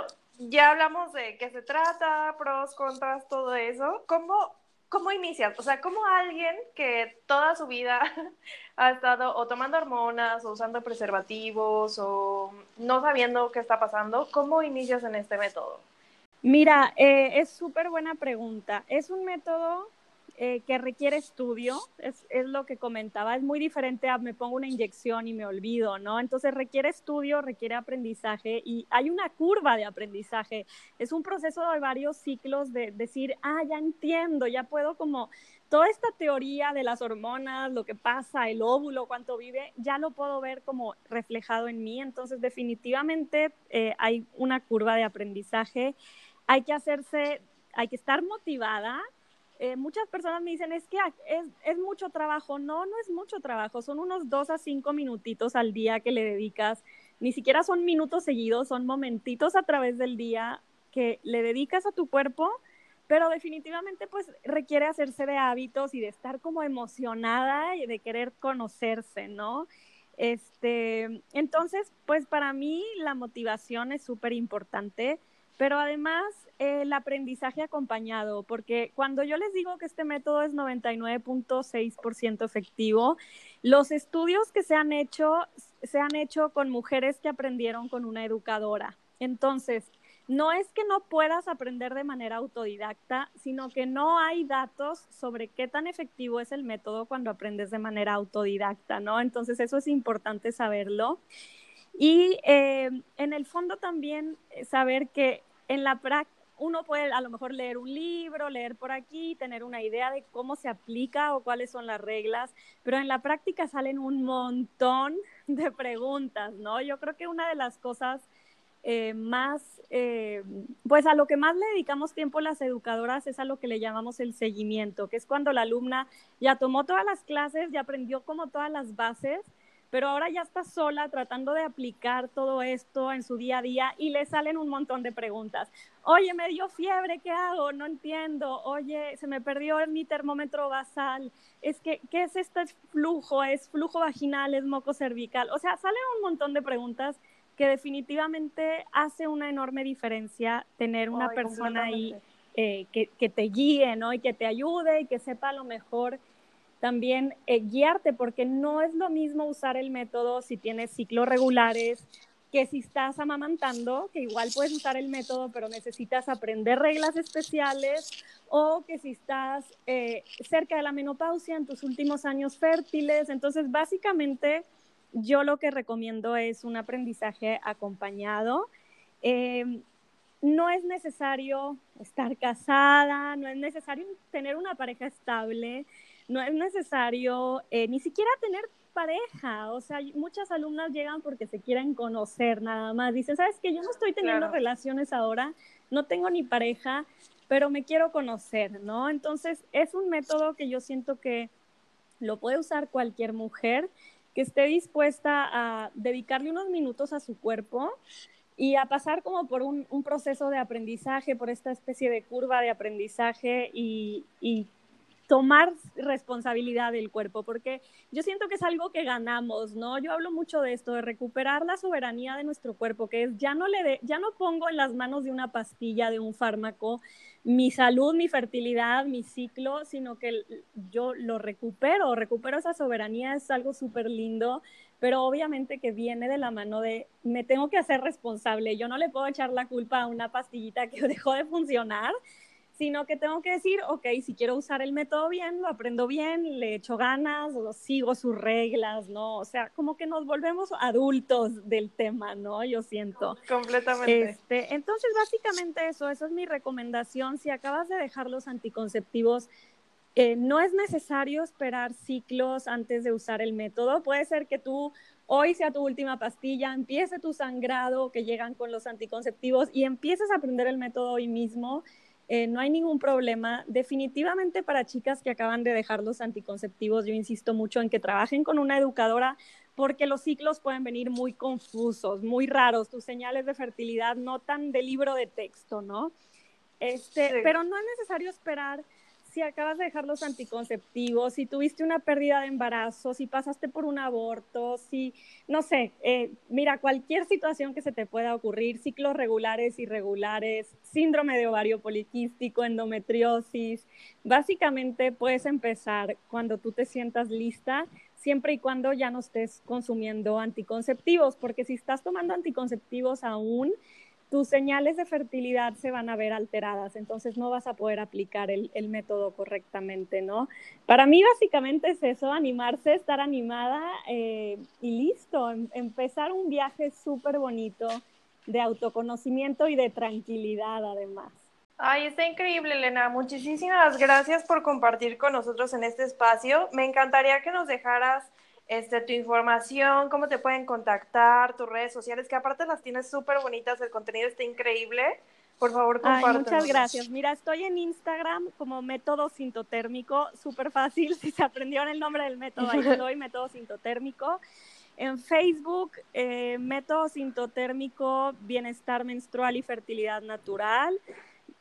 ya hablamos de qué se trata, pros, contras, todo eso. ¿Cómo, cómo inicias? O sea, ¿cómo alguien que toda su vida ha estado o tomando hormonas o usando preservativos o no sabiendo qué está pasando, ¿cómo inicias en este método? Mira, eh, es súper buena pregunta. Es un método eh, que requiere estudio, es, es, lo que comentaba, es muy diferente a me pongo una inyección y me olvido, ¿no? Entonces requiere estudio, requiere aprendizaje y hay una curva de aprendizaje. Es un proceso de varios ciclos de decir, ah, ya entiendo, ya puedo como toda esta teoría de las hormonas, lo que pasa, el óvulo, cuánto vive, ya lo puedo ver como reflejado en mí. Entonces definitivamente eh, hay una curva de aprendizaje. Hay que hacerse, hay que estar motivada, eh, muchas personas me dicen, es que es, mucho trabajo. No, no es mucho trabajo, son unos dos a cinco minutitos al día que le dedicas. Ni siquiera son minutos seguidos, son momentitos a través del día que le dedicas a tu cuerpo, pero definitivamente pues requiere hacerse de hábitos y de estar como emocionada y de querer conocerse, ¿no? Este, entonces, pues para mí la motivación es súper importante pero además el aprendizaje acompañado, porque cuando yo les digo que este método es 99.6% efectivo, los estudios que se han hecho se han hecho con mujeres que aprendieron con una educadora. Entonces, no es que no puedas aprender de manera autodidacta, sino que no hay datos sobre qué tan efectivo es el método cuando aprendes de manera autodidacta, ¿no? Entonces, eso es importante saberlo. Y eh, en el fondo también saber que en la práctica, uno puede a lo mejor leer un libro, leer por aquí, tener una idea de cómo se aplica o cuáles son las reglas, pero en la práctica salen un montón de preguntas, ¿no? Yo creo que una de las cosas eh, más, eh, pues a lo que más le dedicamos tiempo las educadoras es a lo que le llamamos el seguimiento, que es cuando la alumna ya tomó todas las clases, ya aprendió como todas las bases, pero ahora ya está sola tratando de aplicar todo esto en su día a día y le salen un montón de preguntas. Oye, me dio fiebre, ¿qué hago? No entiendo. Oye, se me perdió mi termómetro basal. Es que, ¿qué es este flujo? ¿Es flujo vaginal? ¿Es moco cervical? O sea, salen un montón de preguntas que definitivamente hace una enorme diferencia tener una persona ahí eh, que, que, te guíe, ¿no? Y que te ayude y que sepa lo mejor también eh, guiarte, porque no es lo mismo usar el método si tienes ciclos regulares que si estás amamantando, que igual puedes usar el método, pero necesitas aprender reglas especiales, o que si estás eh, cerca de la menopausia en tus últimos años fértiles. Entonces, básicamente, yo lo que recomiendo es un aprendizaje acompañado. Eh, no es necesario estar casada, no es necesario tener una pareja estable, no es necesario eh, ni siquiera tener pareja, o sea, muchas alumnas llegan porque se quieren conocer nada más, dicen, sabes que yo no estoy teniendo relaciones ahora, no tengo ni pareja, pero me quiero conocer, ¿no? Entonces, es un método que yo siento que lo puede usar cualquier mujer que esté dispuesta a dedicarle unos minutos a su cuerpo y a pasar como por un, proceso de aprendizaje, por esta especie de curva de aprendizaje y, y tomar responsabilidad del cuerpo, porque yo siento que es algo que ganamos, ¿no? Yo hablo mucho de esto, de recuperar la soberanía de nuestro cuerpo, que es ya no le de, ya no pongo en las manos de una pastilla, de un fármaco, mi salud, mi fertilidad, mi ciclo, sino que yo lo recupero, recupero esa soberanía, es algo súper lindo, pero obviamente que viene de la mano de, me tengo que hacer responsable, yo no le puedo echar la culpa a una pastillita que dejó de funcionar, sino que tengo que decir, ok, si quiero usar el método bien, lo aprendo bien, le echo ganas, o sigo sus reglas, ¿no? O sea, como que nos volvemos adultos del tema, ¿no? Yo siento. Completamente. Este, entonces, básicamente eso, esa es mi recomendación. Si acabas de dejar los anticonceptivos, eh, no es necesario esperar ciclos antes de usar el método. Puede ser que tú hoy sea tu última pastilla, empiece tu sangrado que llegan con los anticonceptivos y empieces a aprender el método hoy mismo eh, no hay ningún problema. Definitivamente para chicas que acaban de dejar los anticonceptivos, yo insisto mucho en que trabajen con una educadora porque los ciclos pueden venir muy confusos, muy raros, tus señales de fertilidad no tan de libro de texto, ¿no? Este, Pero no es necesario esperar si acabas de dejar los anticonceptivos, si tuviste una pérdida de embarazo, si pasaste por un aborto, si, no sé, eh, mira, cualquier situación que se te pueda ocurrir, ciclos regulares, irregulares, síndrome de ovario poliquístico, endometriosis, básicamente puedes empezar cuando tú te sientas lista siempre y cuando ya no estés consumiendo anticonceptivos, porque si estás tomando anticonceptivos aún, tus señales de fertilidad se van a ver alteradas, entonces no vas a poder aplicar el, método correctamente, ¿no? Para mí básicamente es eso, animarse, estar animada eh, y listo, em, empezar un viaje súper bonito de autoconocimiento y de tranquilidad además. Ay, está increíble, Elena. Muchísimas gracias por compartir con nosotros en este espacio. Me encantaría que nos dejaras este, tu información, cómo te pueden contactar, tus redes sociales, que aparte las tienes súper bonitas, el contenido está increíble. Por favor, compártelo. Muchas gracias. Mira, estoy en Instagram como método sintotérmico, súper fácil. Si se aprendieron el nombre del método, ahí estoy, método sintotérmico. En Facebook, eh, método sintotérmico, bienestar menstrual y fertilidad natural.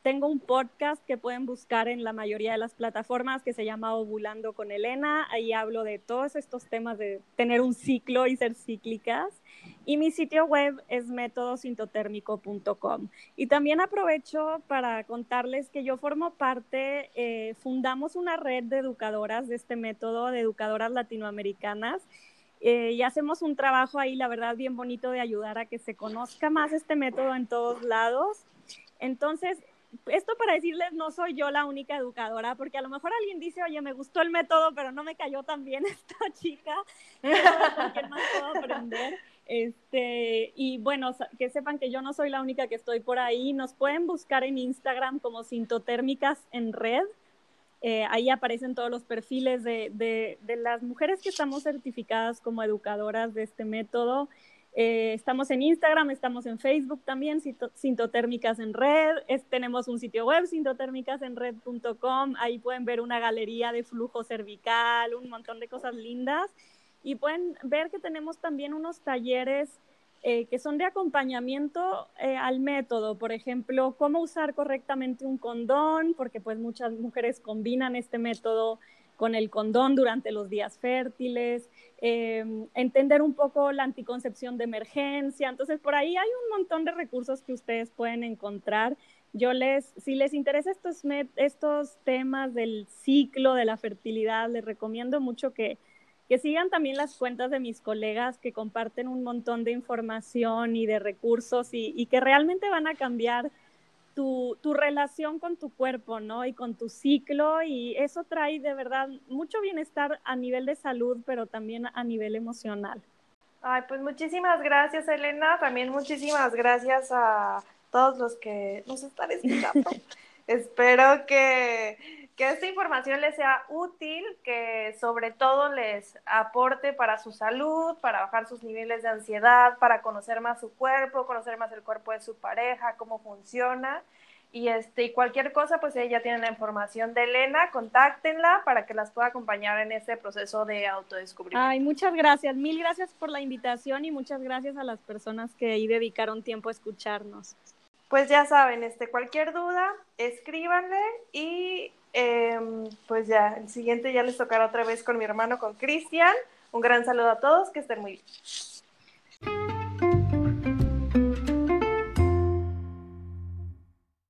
Tengo un podcast que pueden buscar en la mayoría de las plataformas que se llama Ovulando con Elena. Ahí hablo de todos estos temas de tener un ciclo y ser cíclicas. Y mi sitio web es métodosintotérmico.com. Y también aprovecho para contarles que yo formo parte, eh, fundamos una red de educadoras de este método, de educadoras latinoamericanas. Eh, y hacemos un trabajo ahí, la verdad, bien bonito de ayudar a que se conozca más este método en todos lados. Entonces, esto para decirles, no soy yo la única educadora, porque a lo mejor alguien dice, oye, me gustó el método, pero no me cayó tan bien esta chica. Este, y bueno, que sepan que yo no soy la única que estoy por ahí. Nos pueden buscar en Instagram como Sintotérmicas en Red. Eh, ahí aparecen todos los perfiles de, de, de las mujeres que estamos certificadas como educadoras de este método. Eh, estamos en Instagram, estamos en Facebook también, Sintotérmicas en Red. tenemos un sitio web, sintotérmicasenred.com. Ahí pueden ver una galería de flujo cervical, un montón de cosas lindas. y pueden ver que tenemos también unos talleres eh, que son de acompañamiento eh, al método, por ejemplo, cómo usar correctamente un condón, porque pues muchas mujeres combinan este método con el condón durante los días fértiles, em, entender un poco la anticoncepción de emergencia. Entonces, por ahí hay un montón de recursos que ustedes pueden encontrar. Yo les, si les interesa estos, estos temas del ciclo de la fertilidad, les recomiendo mucho que, que sigan también las cuentas de mis colegas que comparten un montón de información y de recursos y, que realmente van a cambiar tu, tu, relación con tu cuerpo, ¿no? Y con tu ciclo y eso trae de verdad mucho bienestar a nivel de salud, pero también a nivel emocional. Ay, pues muchísimas gracias, Elena. También muchísimas gracias a todos los que nos están escuchando. Espero que que esta información les sea útil, que sobre todo les aporte para su salud, para bajar sus niveles de ansiedad, para conocer más su cuerpo, conocer más el cuerpo de su pareja, cómo funciona. Y, este, y cualquier cosa, pues ella tiene la información de Elena, contáctenla para que las pueda acompañar en ese proceso de autodescubrimiento. Ay, muchas gracias, mil gracias por la invitación y muchas gracias a las personas que ahí dedicaron tiempo a escucharnos. Pues ya saben, este, cualquier duda, escríbanle y Em, pues ya, el siguiente ya les tocará otra vez con mi hermano, con Cristian. Un gran saludo a todos, que estén muy bien.